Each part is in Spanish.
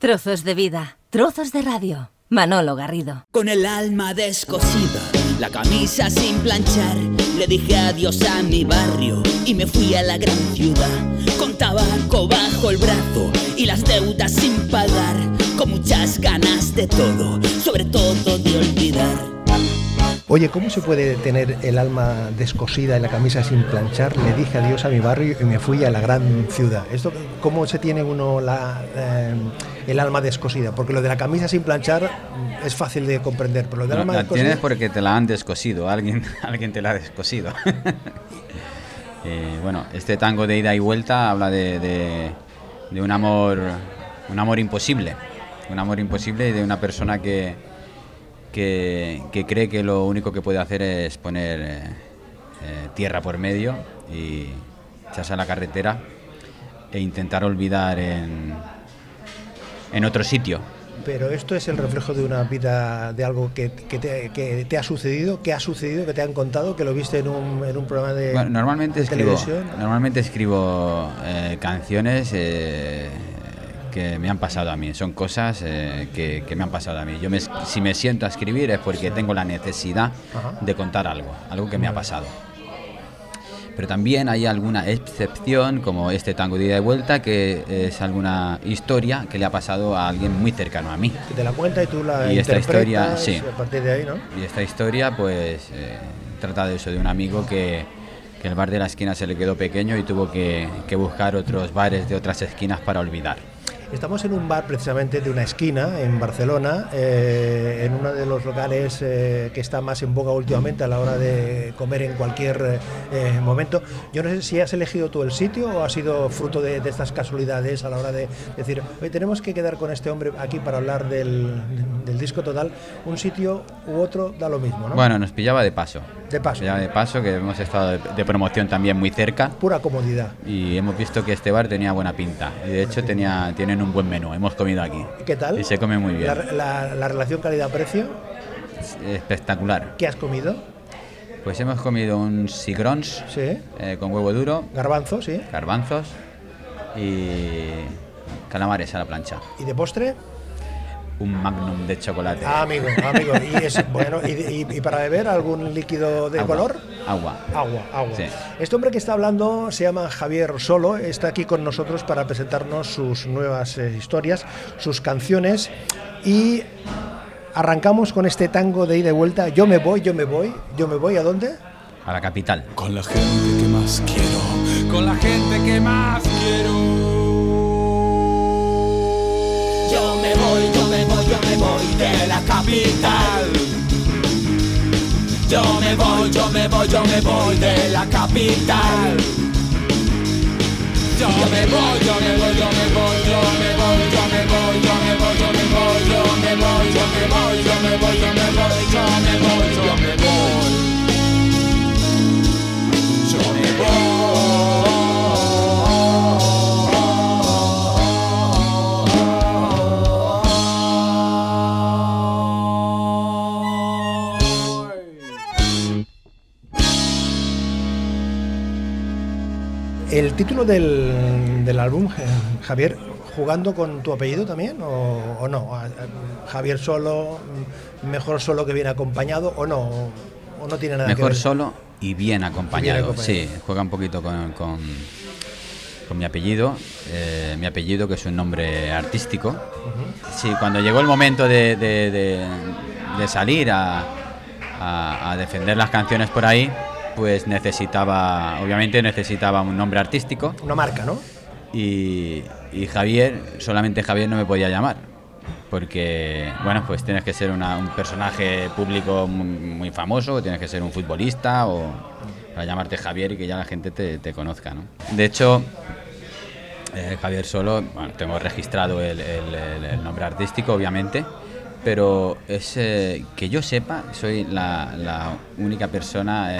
Trozos de vida, trozos de radio. Manolo Garrido. Con el alma descosida, la camisa sin planchar, le dije adiós a mi barrio y me fui a la gran ciudad. Con tabaco bajo el brazo y las deudas sin pagar, con muchas ganas de todo, sobre todo de olvidar. Oye, ¿cómo se puede tener el alma descosida y la camisa sin planchar? Le dije adiós a mi barrio y me fui a la gran ciudad. Esto, ¿Cómo se tiene uno la, eh, el alma descosida? Porque lo de la camisa sin planchar es fácil de comprender, pero lo del No, alma la descosida... tienes porque te la han descosido, alguien, alguien te la ha descosido. Eh, bueno, este tango de ida y vuelta habla de, de- de un amor, un amor imposible, un amor imposible y de una persona que, que, que cree que lo único que puede hacer es poner eh, eh, tierra por medio y echarse a la carretera e intentar olvidar en, en otro sitio. Pero esto es el reflejo de una vida, de algo que, que te, que te ha sucedido, que ha sucedido, que te han contado, que lo viste en un, en un programa de, Bueno, normalmente de escribo, televisión. normalmente escribo eh, canciones que me han pasado a mí. Son cosas eh, que, que me han pasado a mí. Yo me- si me siento a escribir es porque tengo la necesidad Ajá. de contar algo, algo que me ha pasado. Pero también hay alguna excepción, como este tango de ida y vuelta, que es alguna historia que le ha pasado a alguien muy cercano a mí. Que te la cuenta y tú la Y esta historia, sí. y a partir de ahí, ¿no? Y esta historia, pues, eh, trata de eso, de un amigo que, que el bar de la esquina se le quedó pequeño y tuvo que, que buscar otros bares de otras esquinas para olvidar. Estamos en un bar precisamente de una esquina en Barcelona, eh, en uno de los locales eh, que está más en boga últimamente a la hora de comer en cualquier eh, momento. Yo no sé si has elegido tú el sitio o ha sido fruto de, de estas casualidades a la hora de decir, oye, tenemos que quedar con este hombre aquí para hablar del, del disco total. Un sitio u otro da lo mismo, ¿no? Bueno, nos pillaba de paso. De paso. Pillaba de paso, que hemos estado de, de promoción también muy cerca Pura comodidad. y hemos visto que este bar tenía buena pinta. Y de hecho tenía, tienen un buen menú, hemos comido aquí. ¿Qué tal? Y se come muy bien. La, la- la relación calidad-precio, Espectacular. ¿qué has comido? Pues hemos comido un sigrons Sí. eh, con huevo duro, Garbanzo, sí. garbanzos y calamares a la plancha. ¿Y de postre? Un magnum de chocolate. Ah, amigo, amigo. Y es bueno. ¿Y, y- y para beber algún líquido de Agua, color? Agua. Agua, agua. Sí. Este hombre que está hablando se llama Javier Solo, está aquí con nosotros para presentarnos sus nuevas eh, historias, sus canciones y arrancamos con este tango de ida y vuelta. Yo me voy, yo me voy, yo me voy a dónde? A la capital. Con la gente que más quiero, con la gente que más quiero. Yo me voy, yo me voy, yo me voy de la capital. Yo me voy, yo me voy, yo me voy de la capital. Yo me voy, yo me voy, yo me voy, yo me voy, yo me voy, yo me voy, yo me voy, yo me voy, yo me voy, yo me voy, yo me voy, yo me voy, yo me voy. Yo me título del, del álbum, eh, Javier, ¿jugando con tu apellido también o, o no? Javier Solo, mm, mejor solo que viene acompañado o no? ¿O no tiene nada que Mejor ver? solo y bien acompañado. acompañado. Sí, juega un poquito con, con, con mi apellido. eh, mi apellido, que es un nombre artístico. Sí, cuando llegó el momento de, de- de- de salir a, a- a defender las canciones por ahí, pues necesitaba, obviamente necesitaba un nombre artístico. Una marca, ¿no? Y, y Javier, solamente Javier no me podía llamar. Porque, bueno, pues tienes que ser una- un personaje público muy, muy famoso, tienes que ser un futbolista o para llamarte Javier y que ya la gente te, te conozca, ¿no? De hecho, eh, Javier Solo, bueno, tengo registrado el, el- el- el nombre artístico, obviamente, pero es eh, que yo sepa, soy la, la única persona eh,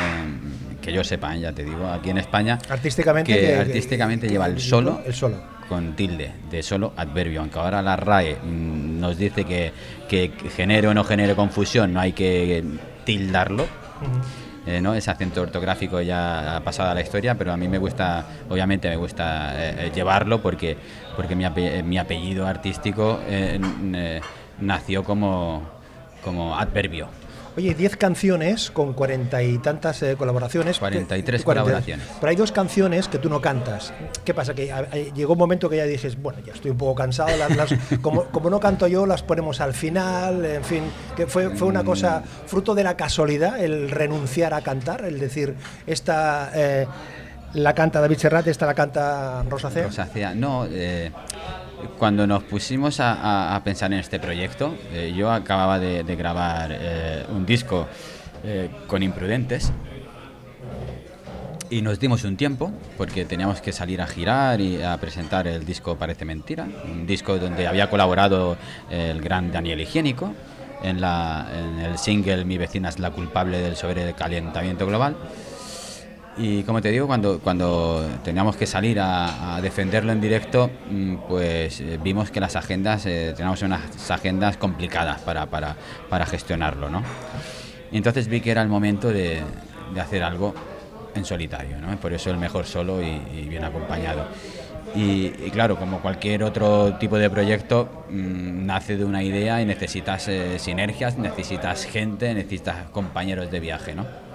que yo sepa, eh, ya te digo, aquí en España, Artísticamente. que que- artísticamente que- lleva el solo El solo. con tilde de solo adverbio, aunque ahora la RAE mm, nos dice que, que genere o no genere confusión, no hay que tildarlo. eh, ¿no? Ese acento ortográfico ya ha pasado a la historia, pero a mí me gusta, obviamente me gusta eh, llevarlo porque, porque mi, ape- mi apellido artístico eh, nació como, como adverbio. Oye, 10 canciones con cuarenta y tantas eh, colaboraciones. 43 Que- colaboraciones. Pero hay dos canciones que tú no cantas. ¿Qué pasa? Que a- a- llegó un momento que ya dices, bueno, ya estoy un poco cansado, las, las- como, como no canto yo, las ponemos al final, en fin, que fue, fue una cosa fruto de la casualidad el renunciar a cantar, el decir, esta eh, la canta David Serrat, esta la canta Rosa Cea. Rosácea, no, eh, cuando nos pusimos a, pensar en este proyecto, eh, yo acababa de, de grabar eh, un disco eh, con Imprudentes y nos dimos un tiempo porque teníamos que salir a girar y a presentar el disco Parece Mentira, un disco donde había colaborado el gran Daniel Higiénico en, la, en el single Mi vecina es la culpable del sobrecalentamiento global. Y como te digo, cuando, cuando teníamos que salir a, defenderlo en directo, mm, pues eh, vimos que las agendas, eh, teníamos unas agendas complicadas para, para, para gestionarlo, ¿no? Y entonces vi que era el momento de, de hacer algo en solitario, ¿no? Por eso el mejor solo y, bien acompañado. Y, y claro, como cualquier otro tipo de proyecto, mm, nace de una idea y necesitas eh, sinergias, necesitas gente, necesitas compañeros de viaje, ¿no?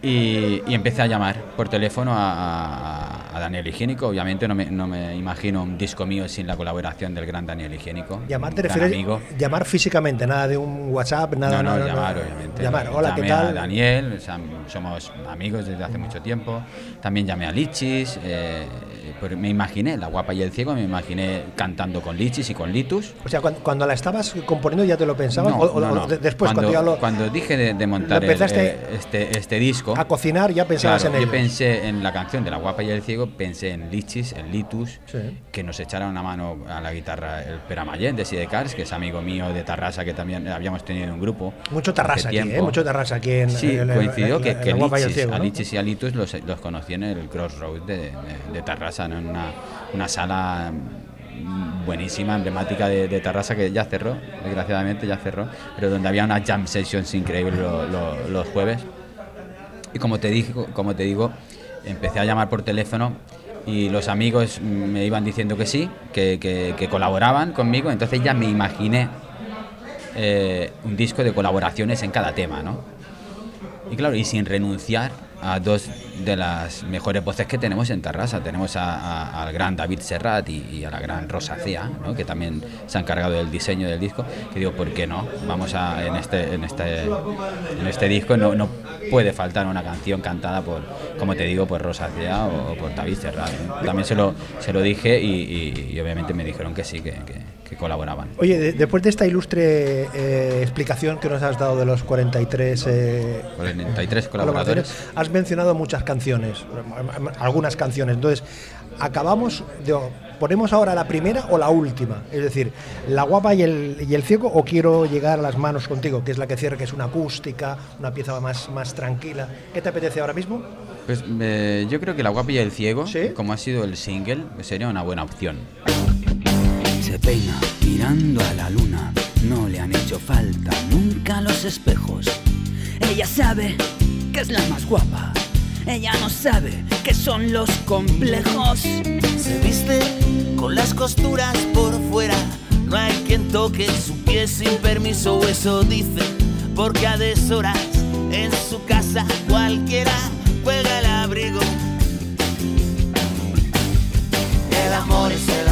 Y, y empecé a llamar por teléfono a, a- a Daniel Higiénico. Obviamente no me, no me imagino un disco mío sin la colaboración del gran Daniel Higiénico. Llamar te refieres amigo. llamar físicamente, nada de un WhatsApp, nada. No, no, llamar, obviamente. Llamar, hola, ¿qué Llamé a tal? Daniel, o sea, somos amigos desde hace mucho tiempo. También llamé a Lichis. eh, pues me imaginé, La Guapa y el Ciego, me imaginé cantando con Lichis y con Litus. O sea, cuando, cuando la estabas componiendo ya te lo pensabas, No, o, o- no, después cuando, cuando, ya lo, cuando dije de, de montar el- este, este disco. a cocinar ya pensabas Claro, en yo ello. pensé en la canción de La Guapa y el Ciego, pensé en Lichis, en Litus, Sí. que nos echara una mano a la guitarra el Peramayén de Sidecars, que es amigo mío de Tarrasa, que también habíamos tenido un grupo. Mucho terraza aquí, ¿eh? Mucho terraza aquí en Sí, en- en- coincidió que, que Guapa y el Lichis, Ciego, a. Lichis y a Litus los, los conocí en el Crossroads de, de, de Tarrasa, en una, sala mm, buenísima, emblemática de, de Tarrasa que ya cerró, desgraciadamente ya cerró, pero donde había unas jam sessions increíbles lo- lo- los jueves. Y como te, digo, como te digo, empecé a llamar por teléfono y los amigos me iban diciendo que sí, que colaboraban conmigo, entonces ya me imaginé eh, un disco de colaboraciones en cada tema, ¿no? Y claro, y sin renunciar a dos de las mejores voces que tenemos en Tarrasa. Tenemos a- al gran David Serrat y, a la gran Rosa Cea, ¿no? que también se han encargado del diseño del disco. Que digo, ¿por qué no? Vamos a, en este, en este, en este disco no, no puede faltar una canción cantada por, como te digo, por Rosa Cea o, por David Serrat. También se lo, se lo dije y, y- obviamente me dijeron que sí, que- que colaboraban. Oye, de- después de esta ilustre eh, explicación que nos has dado de los 43 eh, 43 colaboradores. has mencionado muchas canciones, algunas canciones. Entonces, acabamos de. ¿Ponemos ahora la primera o la última? Es decir, La Guapa y el, y el Ciego, o quiero llegar a las manos contigo, que es la que cierra, que es una acústica, una pieza más, más tranquila. ¿Qué te apetece ahora mismo? Pues eh, yo creo que La Guapa y el Ciego, ¿Sí? como ha sido el single, sería una buena opción. Se peina mirando a la luna, no le han hecho falta nunca los espejos. Ella sabe que es la más guapa, ella no sabe que son los complejos. Se viste con las costuras por fuera. No hay quien toque su pie sin permiso, eso dice, porque a deshoras en su casa cualquiera juega el abrigo. El amor es el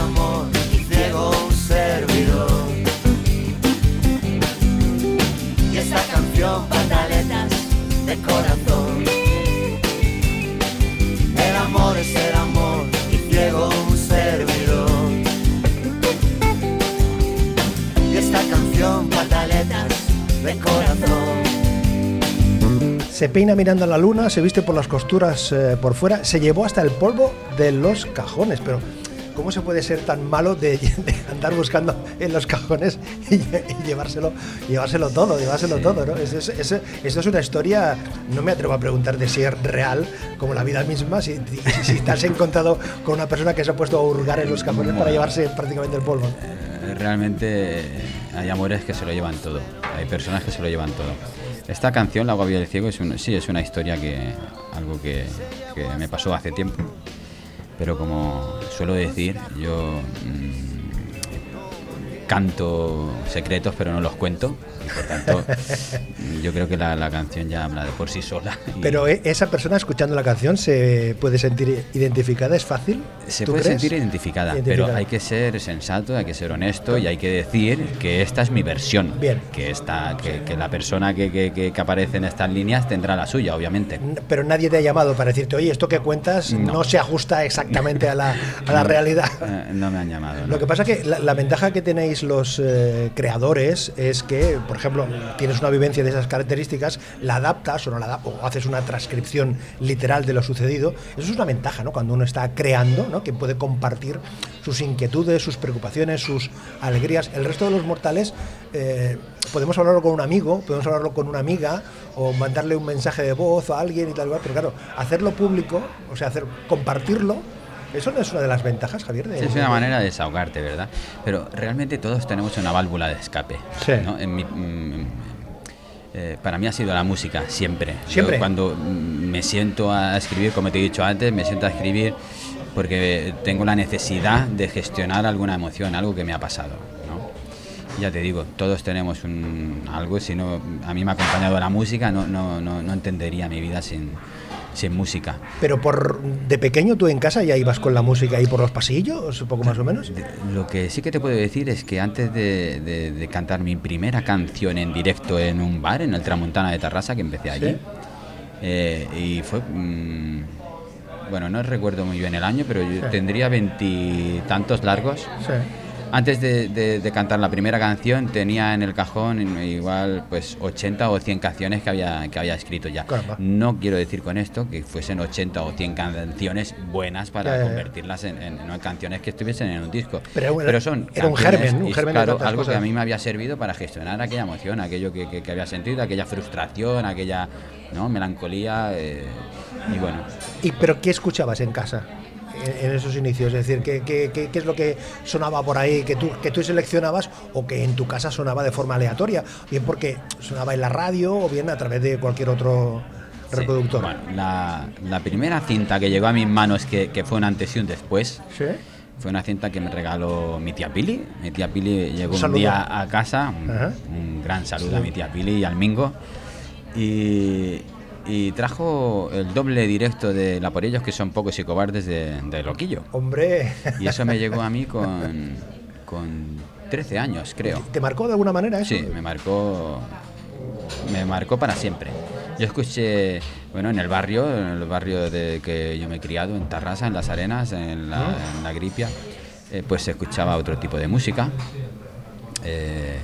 Y esta canción, pataletas de corazón. Se peina mirando a la luna, se viste por las costuras eh, por fuera, se llevó hasta el polvo de los cajones, pero ¿cómo se puede ser tan malo de, de andar buscando en los cajones y, lle- y llevárselo, llevárselo todo, llevárselo todo, ¿no? Es- es- es- esto es una historia, no me atrevo a preguntar de si es real, como la vida misma, si, si, te has encontrado con una persona que se ha puesto a hurgar en los cajones para llevarse prácticamente el polvo. Eh, Realmente hay amores que se lo llevan todo, hay personas que se lo llevan todo. Esta canción, La Guavia del Ciego, es un- sí, es una historia que. algo que, que me pasó hace tiempo. Pero como suelo decir, yo mm, canto secretos, pero no los cuento. Y por tanto, yo creo que la, la canción ya habla de por sí sola. y Pero eh, esa persona escuchando la canción se puede sentir identificada, ¿es fácil? Se ¿Tú puede crees? sentir identificada, Identificada. pero hay que ser sensato, hay que ser honesto y hay que decir que esta es mi versión. Bien. Que, esta, que, que la persona que, que- que- aparece en estas líneas tendrá la suya, obviamente. N- Pero nadie te ha llamado para decirte, oye, esto que cuentas no, No. se ajusta exactamente a la, a la realidad. Eh, no me han llamado. Lo que pasa que la, la ventaja que tenéis los eh, creadores es que, por ejemplo, tienes una vivencia de esas características, la adaptas o no la adap- o haces una transcripción literal de lo sucedido. Eso es una ventaja, ¿no? Cuando uno está creando, ¿no? Que puede compartir sus inquietudes, sus preocupaciones, sus alegrías. El resto de los mortales eh, podemos hablarlo con un amigo, podemos hablarlo con una amiga o mandarle un mensaje de voz a alguien y tal, cual, pero claro, hacerlo público, o sea, hacer compartirlo. Eso no es una de las ventajas, Javier. de- Sí, es una manera de desahogarte, ¿verdad? Pero realmente todos tenemos una válvula de escape. Sí. ¿no? En mi- mm, eh, para mí ha sido la música, siempre. Yo ¿Siempre? cuando mm, me siento a escribir, como te he dicho antes, me siento a escribir porque tengo la necesidad de gestionar alguna emoción, algo que me ha pasado. ¿no? Ya te digo, todos tenemos un, algo, si no, a mí me ha acompañado la música, no, no, no, no entendería mi vida sin, sin música. Pero por de pequeño tú en casa ya ibas con la música ahí por los pasillos, un poco más o menos. Lo que sí que te puedo decir es que antes de, de- de cantar mi primera canción en directo en un bar, en el Tramontana de Tarrasa, que empecé allí, Sí. eh, y fue... mm, bueno, no recuerdo muy bien el año, pero yo tendría veintitantos largos. Antes de, de- de cantar la primera canción tenía en el cajón igual pues 80 o 100 canciones que había, que había escrito ya. Caramba. No quiero decir con esto que fuesen 80 o 100 canciones buenas para ya. convertirlas en, en- en canciones que estuviesen en un disco. Pero era- son era un germen, un germen claro, algo que cosas. a mí me había servido para gestionar aquella emoción, aquello que, que- que había sentido, aquella frustración, aquella ¿no? melancolía eh, y bueno. ¿Y pero qué escuchabas en casa? En, en esos inicios, es decir, ¿qué, qué, qué- es lo que sonaba por ahí que tú, que tú seleccionabas o que en tu casa sonaba de forma aleatoria? Bien porque sonaba en la radio o bien a través de cualquier otro Sí, reproductor. bueno, la, la primera cinta que llegó a mis manos, que, que fue un antes y un después, ¿Sí? fue una cinta que me regaló mi tía Pili. Mi tía Pili llegó un, día a casa, un gran saludo a mi tía Pili y al Mingo. Y, y trajo el doble directo de La por ellos, que son pocos y cobardes de, de Loquillo. Hombre, Y eso me llegó a mí con, con 13 años, creo. ¿te marcó de alguna manera eso? Sí, me marcó, me marcó para siempre. Yo escuché, bueno, en el barrio, en el barrio de que yo me he criado, en Tarrasa, en Las Arenas, en la, en la Gripia, eh, pues se escuchaba otro tipo de música. Eh,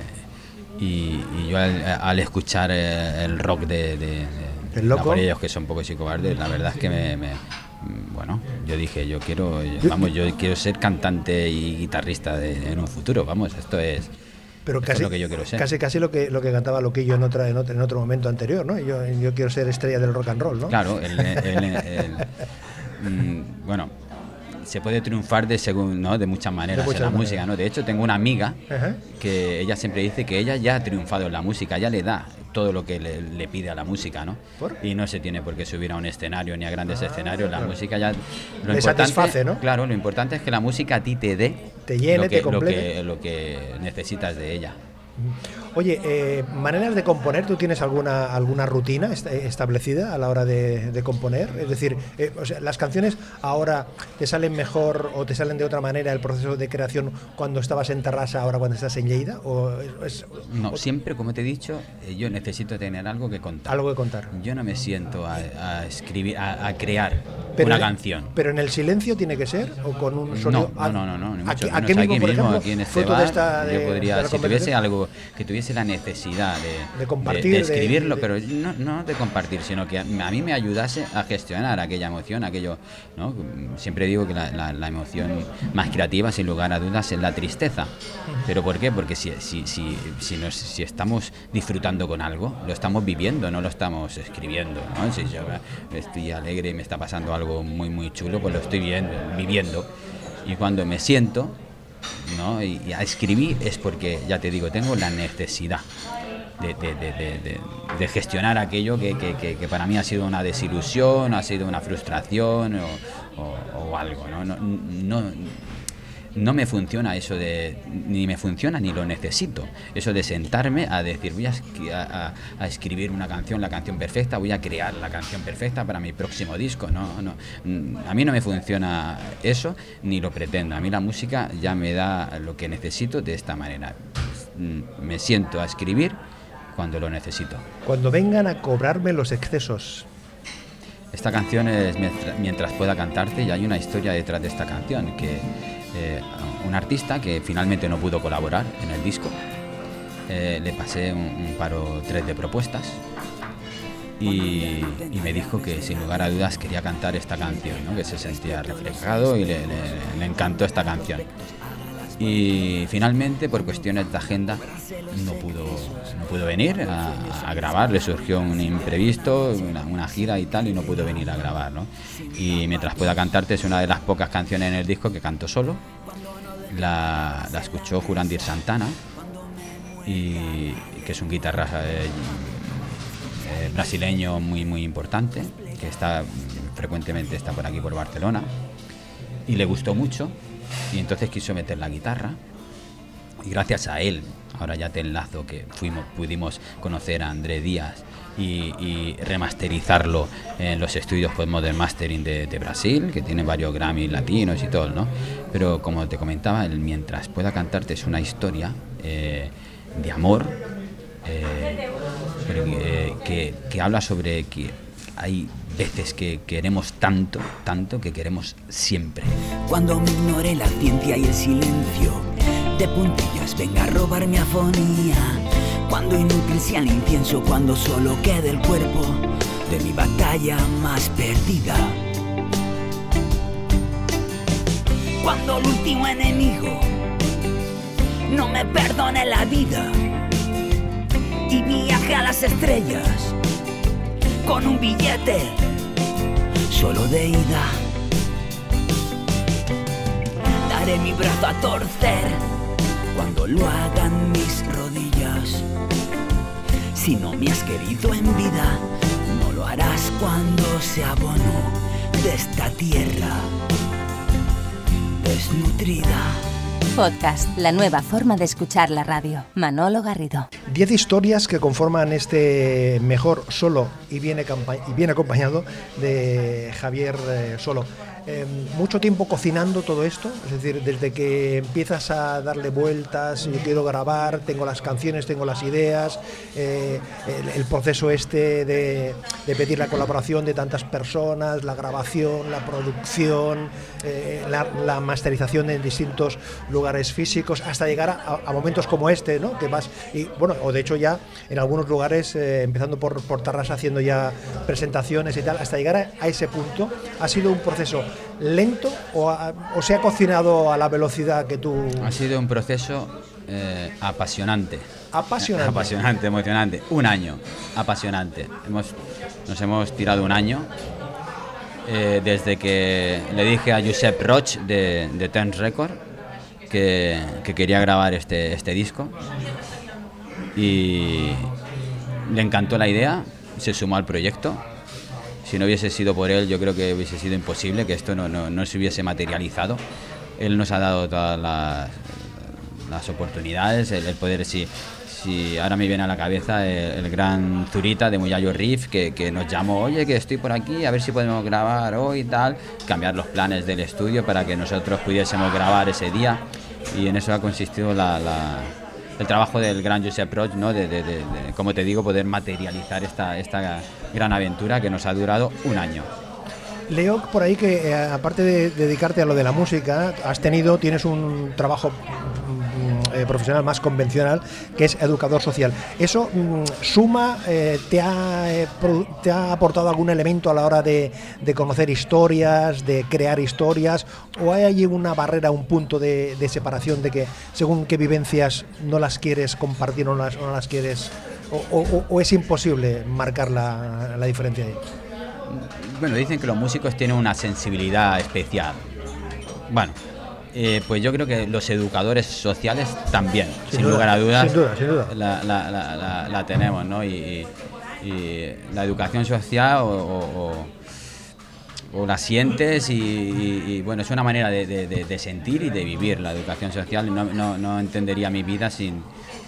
y, y yo al, al escuchar eh, el rock de, de, de- El loco. por ellos que son pocos y cobardes, la verdad es que me, me- bueno, yo dije, yo quiero, vamos, yo quiero ser cantante y guitarrista de- en un futuro, vamos, esto es, Pero esto es casi, lo que yo quiero ser. casi casi lo que lo que cantaba Loquillo en otra en otro, en otro momento anterior, ¿no? Yo, yo quiero ser estrella del rock and roll, ¿no? Claro, el, el- el- mm, bueno, se puede triunfar de según, ¿no? de muchas maneras muchas en la maneras. música, ¿no? De hecho, tengo una amiga Ajá. que ella siempre dice que ella ya ha triunfado en la música, ya le da todo lo que le, le pide a la música, ¿no? ¿Por? Y no se tiene por qué subir a un escenario ni a grandes escenarios, la claro. música ya... Lo Le satisface, ¿no? Claro, lo importante es que la música a ti te dé Te llene, lo que, te lo que, lo que necesitas de ella. Oye, eh, maneras de componer, ¿tú tienes alguna alguna rutina est- establecida a la hora de, de componer? Es decir, eh, o sea, las canciones ahora te salen mejor o te salen de otra manera el proceso de creación cuando estabas en Tarrasa, ahora cuando estás en Lleida, o es, No, siempre, como te he dicho, eh, yo necesito tener algo que contar. algo que contar. Yo no me siento a, a escribir, a, a crear Pero una canción. Pero en el silencio tiene que ser o con un sonido. No, no, no, no, ni mucho Aquí, menos. aquí mismo, mismo, ejemplo, aquí en este bar, esta de- yo podría, si tuviese algo, que tuviese la necesidad de, De compartir, de de- escribirlo, pero no, no de compartir, sino que a, a mí me ayudase a gestionar aquella emoción, aquello, ¿no? Siempre digo que la, la- la emoción más creativa, sin lugar a dudas, es la tristeza. ¿Pero por qué? Porque si, si, si, si, nos- si estamos disfrutando con algo, lo estamos viviendo, no lo estamos escribiendo. ¿no? Si yo estoy alegre y me está pasando algo muy, muy chulo, pues lo estoy viendo, viviendo. Y cuando me siento, ¿no? Y, y a escribir es porque, ya te digo, tengo la necesidad de, gestionar aquello que, que- que- para mí ha sido una desilusión, ha sido una frustración o, o- algo. no- no me funciona eso de, ni me funciona ni lo necesito, eso de sentarme a decir voy a, a- a- escribir una canción, la canción perfecta, voy a crear la canción perfecta para mi próximo disco, no, no, Mm, a mí no me funciona eso ni lo pretendo, a mí la música ya me da lo que necesito de esta manera, Mm, me siento a escribir cuando lo necesito. Cuando vengan a cobrarme los excesos. Esta canción es mientras, mientras pueda cantarte y hay una historia detrás de esta canción que eh, un artista que finalmente no pudo colaborar en el disco eh, le pasé un, paro tres de propuestas y, me dijo que sin lugar a dudas quería cantar esta canción, que se sentía reflejado y le encantó esta canción. Y finalmente, por cuestiones de agenda, no pudo, no pudo venir a, grabar. Le surgió un imprevisto, una, gira y tal, y no pudo venir a grabar. ¿no? Y mientras pueda cantarte, es una de las pocas canciones en el disco que canto solo. La, la escuchó Jurandir Santana, y, que es un guitarra eh, eh, brasileño muy, muy importante, que está mm, frecuentemente está por aquí, por Barcelona y le gustó mucho y entonces quiso meter la guitarra. Y gracias a él ahora ya te enlazo que fuimos pudimos conocer a André Díaz y, remasterizarlo en los estudios Modern Mastering de, Brasil que tiene varios Grammy latinos y todo no pero como te comentaba el mientras pueda cantarte es una historia eh, de amor eh, eh, que, que habla sobre que hay veces que queremos tanto, tanto que queremos siempre. Cuando me ignore la ciencia y el silencio, de puntillas venga a robar mi afonía. Cuando inútil sea el incienso, cuando solo quede el cuerpo de mi batalla más perdida. Cuando el último enemigo no me perdone la vida y viaje a las estrellas con un billete solo de ida. Daré mi brazo a torcer cuando lo hagan mis rodillas. Si no me has querido en vida, no lo harás cuando sea abono de esta tierra desnutrida. Podcast, la nueva forma de escuchar la radio. Manolo Garrido. Diez historias que conforman este mejor solo y bien, acampa- y bien acompañado de Javier eh, Solo. Eh, mucho tiempo cocinando todo esto, es decir, desde que empiezas a darle vueltas, yo quiero grabar, tengo las canciones, tengo las ideas, eh, el, proceso este de, de pedir la colaboración de tantas personas, la grabación, la producción, eh, la, la masterización en distintos lugares físicos, hasta llegar a, a momentos como este, ¿no? Que vas, y bueno, o de hecho ya en algunos lugares, eh, empezando por, por Tarrasa, haciendo ya presentaciones y tal, hasta llegar a, a ese punto, ha sido un proceso lento o, ha- o se ha cocinado a la velocidad que tú... Ha sido un proceso eh, apasionante. Apasionante. Apasionante, emocionante. Un año, apasionante. Hemos, nos hemos tirado un año eh, desde que le dije a Josep Roch de, de Ten Record que, que quería grabar este, este disco y le encantó la idea, se sumó al proyecto. Si no hubiese sido por él, yo creo que hubiese sido imposible que esto no, no- no se hubiese materializado. Él nos ha dado todas las, las oportunidades, el, el poder, si, si ahora me viene a la cabeza el, el gran Zurita de Muyayo Riff, que, que nos llamó, oye, que estoy por aquí, a ver si podemos grabar hoy y tal, cambiar los planes del estudio para que nosotros pudiésemos grabar ese día. Y en eso ha consistido la- la, el trabajo del gran Josep Roch, ¿no? De, de- de- de, como te digo, poder materializar esta, esta gran aventura que nos ha durado un año. Leo por ahí que eh, aparte de dedicarte a lo de la música, has tenido, tienes un trabajo eh, profesional más convencional, que es educador social. ¿Eso mm, suma, eh, te, ha, eh, te ha aportado algún elemento a la hora de, de conocer historias, de crear historias, o hay allí una barrera, un punto de, de separación de que según qué vivencias no las quieres compartir o no las, no las quieres, o es imposible marcar la, la diferencia ahí? Bueno, dicen que los músicos tienen una sensibilidad especial. Bueno, Eh, pues yo creo que los educadores sociales también, sin, duda, lugar a dudas, sin duda, sin duda. La, la- la- la- la tenemos, ¿no? Y, y- y la educación social o, o- la sientes y, bueno, es una manera de, de- de- de sentir y de vivir la educación social. No, no- no entendería mi vida sin,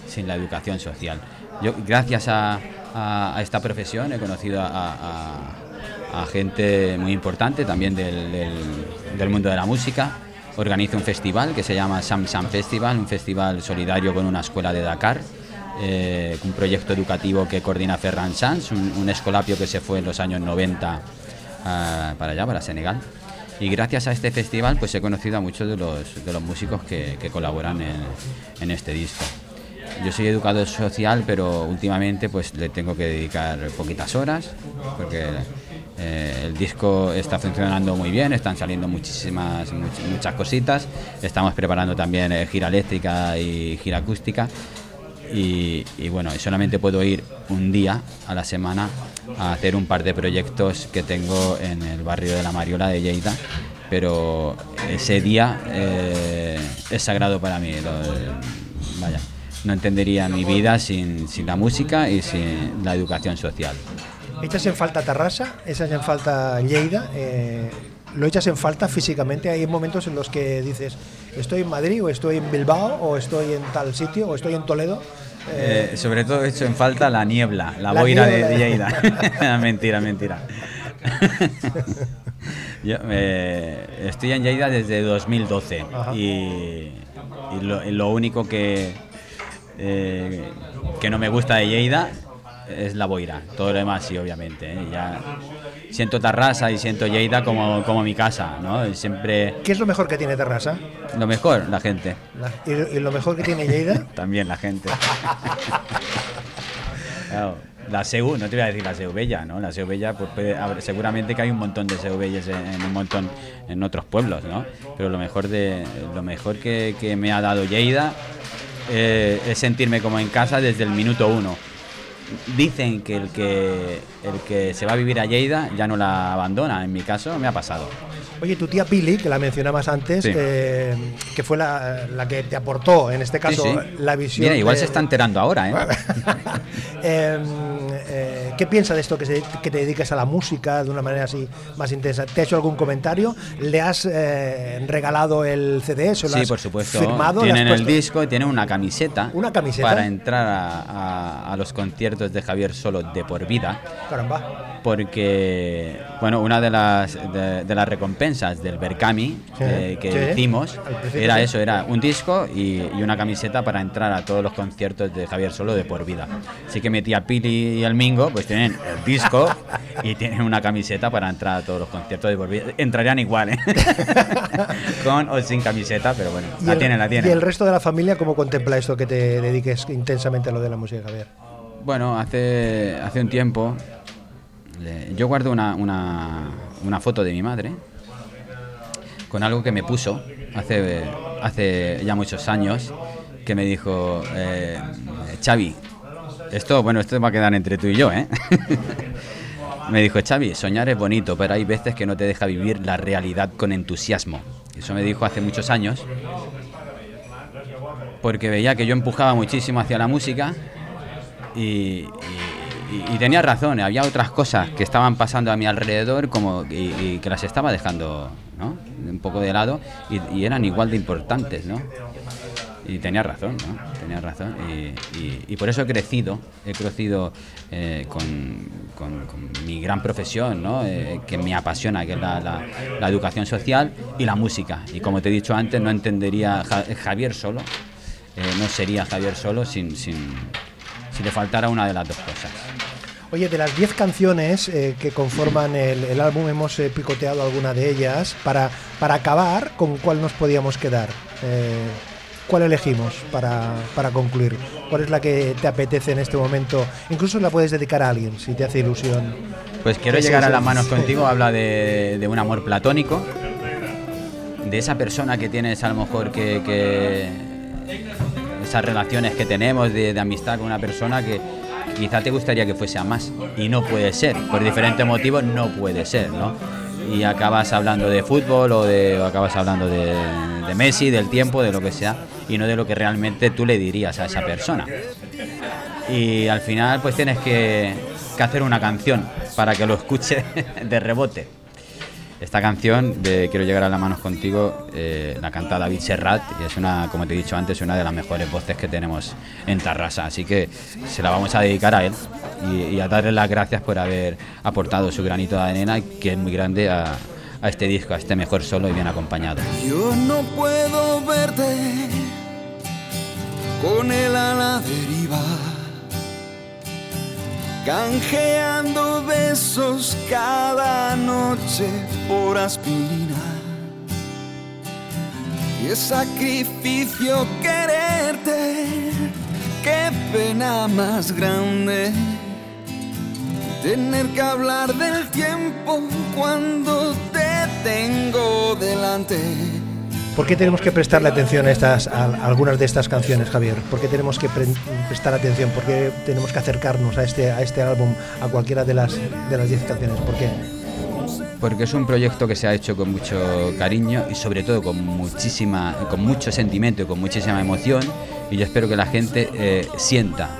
sin la educación social. Yo, gracias a, a- a esta profesión, he conocido a, a- a gente muy importante también del, del- del mundo de la música. Organizo un festival que se llama Sam Sam Festival, un festival solidario con una escuela de Dakar, eh, un proyecto educativo que coordina Ferran Sanz, un, un escolapio que se fue en los años 90 ah, para allá, para Senegal. Y gracias a este festival pues he conocido a muchos de los, de los músicos que, que colaboran en, en este disco. Yo soy educador social, pero últimamente pues le tengo que dedicar poquitas horas, porque eh, el disco está funcionando muy bien, están saliendo muchísimas much- muchas cositas, estamos preparando también eh, gira eléctrica y gira acústica y, bueno, solamente puedo ir un día a la semana a hacer un par de proyectos que tengo en el barrio de la Mariola de Lleida, pero ese día eh, es sagrado para mí. vaya, no entendería mi vida sin, sin la música y sin la educación social. ¿Echas en falta Tarrasa? ¿Echas en falta Lleida? Eh, ¿Lo echas en falta físicamente? Hay momentos en los que dices, estoy en Madrid o estoy en Bilbao o estoy en tal sitio o estoy en Toledo. Eh, Eh, sobre todo he hecho en falta la niebla, la, La boira niebla. de Lleida. mentira, mentira. Yo eh, estoy en Lleida desde 2012 Ajá. y, y lo, y lo único que, eh, que no me gusta de Lleida es la boira. Todo lo demás sí, obviamente. ¿eh? Ya siento Tarrasa y siento Lleida como, como mi casa, ¿no? Y Siempre ¿Qué es lo mejor que tiene Tarrasa? lo mejor, la gente. ¿Y, y lo mejor que tiene Lleida? También la gente. Claro, la SEU, no te voy a decir la SEU Bella, ¿no? La SEU Bella, pues puede haber- seguramente que hay un montón de SEU Bellas en, en un montón en otros pueblos, ¿no? Pero lo mejor de lo mejor que, que me ha dado Lleida eh, es sentirme como en casa desde el minuto uno. Dicen que el que el que se va a vivir a Lleida ya no la abandona. En mi caso me ha pasado. Oye, tu tía Pili, que la mencionabas antes, Sí. eh, que fue la, la que te aportó, en este caso, Sí, sí. la visión. Mira, igual de- se está enterando ahora, ¿eh? Eh, eh, ¿Qué piensa de esto que, se- que te dediques a la música de una manera así más intensa? ¿Te ha hecho algún comentario? ¿Le has eh, regalado el CD? ¿Se lo Sí, has por supuesto. firmado? ¿Le has Tienen el disco y tienen una camiseta. ¿Una camiseta? Para entrar a, a- a los conciertos de Javier Solo de por vida. Caramba. Porque, bueno, una de las, de, de las recompensas del Berkami Sí, eh, que sí. hicimos era eso, era un disco y, y una camiseta para entrar a todos los conciertos de Javier Solo de por vida. Así que metí a Pili y el Mingo, pues tienen el disco y tienen una camiseta para entrar a todos los conciertos de por vida. Entrarían igual, ¿eh? Con o sin camiseta, pero bueno, ¿Y la el- tienen, la tienen. ¿Y el resto de la familia cómo contempla esto que te dediques intensamente a lo de la música, Javier? Bueno, hace, hace un tiempo yo guardo una, una, una foto de mi madre con algo que me puso hace, hace ya muchos años, que me dijo, eh, Xavi, esto, bueno, esto va a quedar entre tú y yo, ¿eh? me dijo, Xavi, soñar es bonito, pero hay veces que no te deja vivir la realidad con entusiasmo. Eso me dijo hace muchos años, porque veía que yo empujaba muchísimo hacia la música y, tenía razón, había otras cosas que estaban pasando a mi alrededor como y, que las estaba dejando ¿no? un poco de lado y, eran igual de importantes, ¿no? Y tenía razón, ¿no? Tenía razón. Y, por eso he crecido, he crecido eh, con, mi gran profesión, ¿no? Eh, que me apasiona, que es la, educación social y la música. Y como te he dicho antes, no entendería Ja- Javier solo, eh, no sería Javier solo sin, sin, si le faltara una de las dos cosas. Oye, de las 10 canciones eh, que conforman el, el álbum, hemos eh, picoteado alguna de ellas. Para, para acabar, ¿con cuál nos podíamos quedar? Eh, ¿Cuál elegimos para, para concluir? ¿Cuál es la que te apetece en este momento? Incluso la puedes dedicar a alguien, si te hace ilusión. Pues quiero llegar a las manos contigo, habla de, de un amor platónico, de esa persona que tienes a lo mejor que, que- esas relaciones que tenemos de, de amistad con una persona que quizá te gustaría que fuese a más y no puede ser, por diferentes motivos no puede ser, ¿no? y acabas hablando de fútbol o, de, o acabas hablando de, de Messi, del tiempo, de lo que sea, y no de lo que realmente tú le dirías a esa persona. Y al final pues tienes que, que hacer una canción para que lo escuche de rebote. Esta canción de Quiero llegar a las manos contigo eh, la canta David Serrat y es una, como te he dicho antes, una de las mejores voces que tenemos en Tarrasa. Así que se la vamos a dedicar a él y, a darle las gracias por haber aportado su granito de arena, que es muy grande, a, a este disco, a este mejor solo y bien acompañado. Yo no puedo verte con el ala deriva, canjeando besos cada noche por aspirina. Y es sacrificio quererte, qué pena más grande. Tener que hablar del tiempo cuando te tengo delante. ¿Por qué tenemos que prestarle atención a, estas, a algunas de estas canciones, Javier? ¿Por qué tenemos que pre- prestar atención? ¿Por qué tenemos que acercarnos a este, a este álbum, a cualquiera de las de las 10 canciones? ¿Por qué? Porque es un proyecto que se ha hecho con mucho cariño y sobre todo con muchísima, con mucho sentimiento y con muchísima emoción. Y yo espero que la gente eh, sienta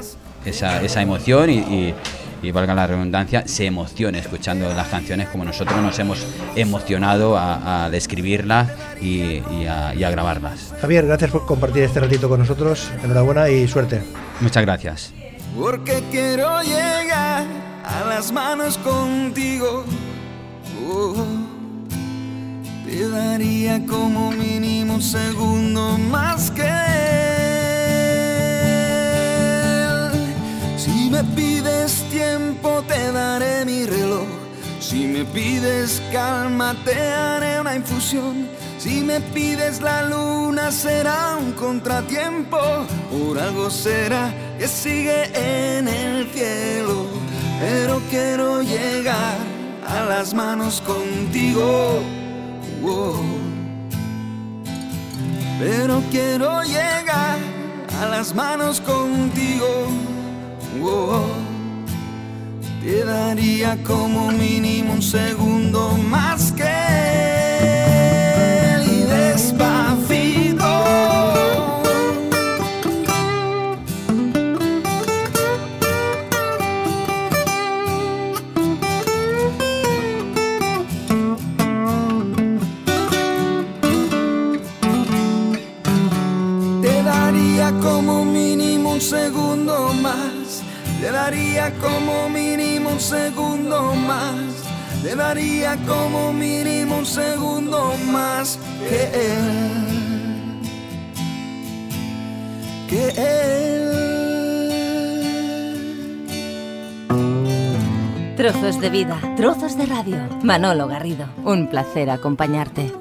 esa, esa emoción y- y, valga la redundancia, se emocione escuchando las canciones como nosotros nos hemos emocionado a- al escribirlas y, y a, y a grabarlas. Javier, gracias por compartir este ratito con nosotros. Enhorabuena y suerte. Muchas gracias. Porque quiero llegar a las manos contigo. Oh, te daría como mínimo un segundo más que tiempo, te daré mi reloj. Si me pides calma, te haré una infusión. Si me pides la luna, será un contratiempo. Por algo será que sigue en el cielo. Pero quiero llegar a las manos contigo. Pero quiero llegar a las manos contigo. Te daría como mínimo un segundo más que como mínimo un segundo más que él. Que él. Trozos de vida, trozos de radio. Manolo Garrido, un placer acompañarte.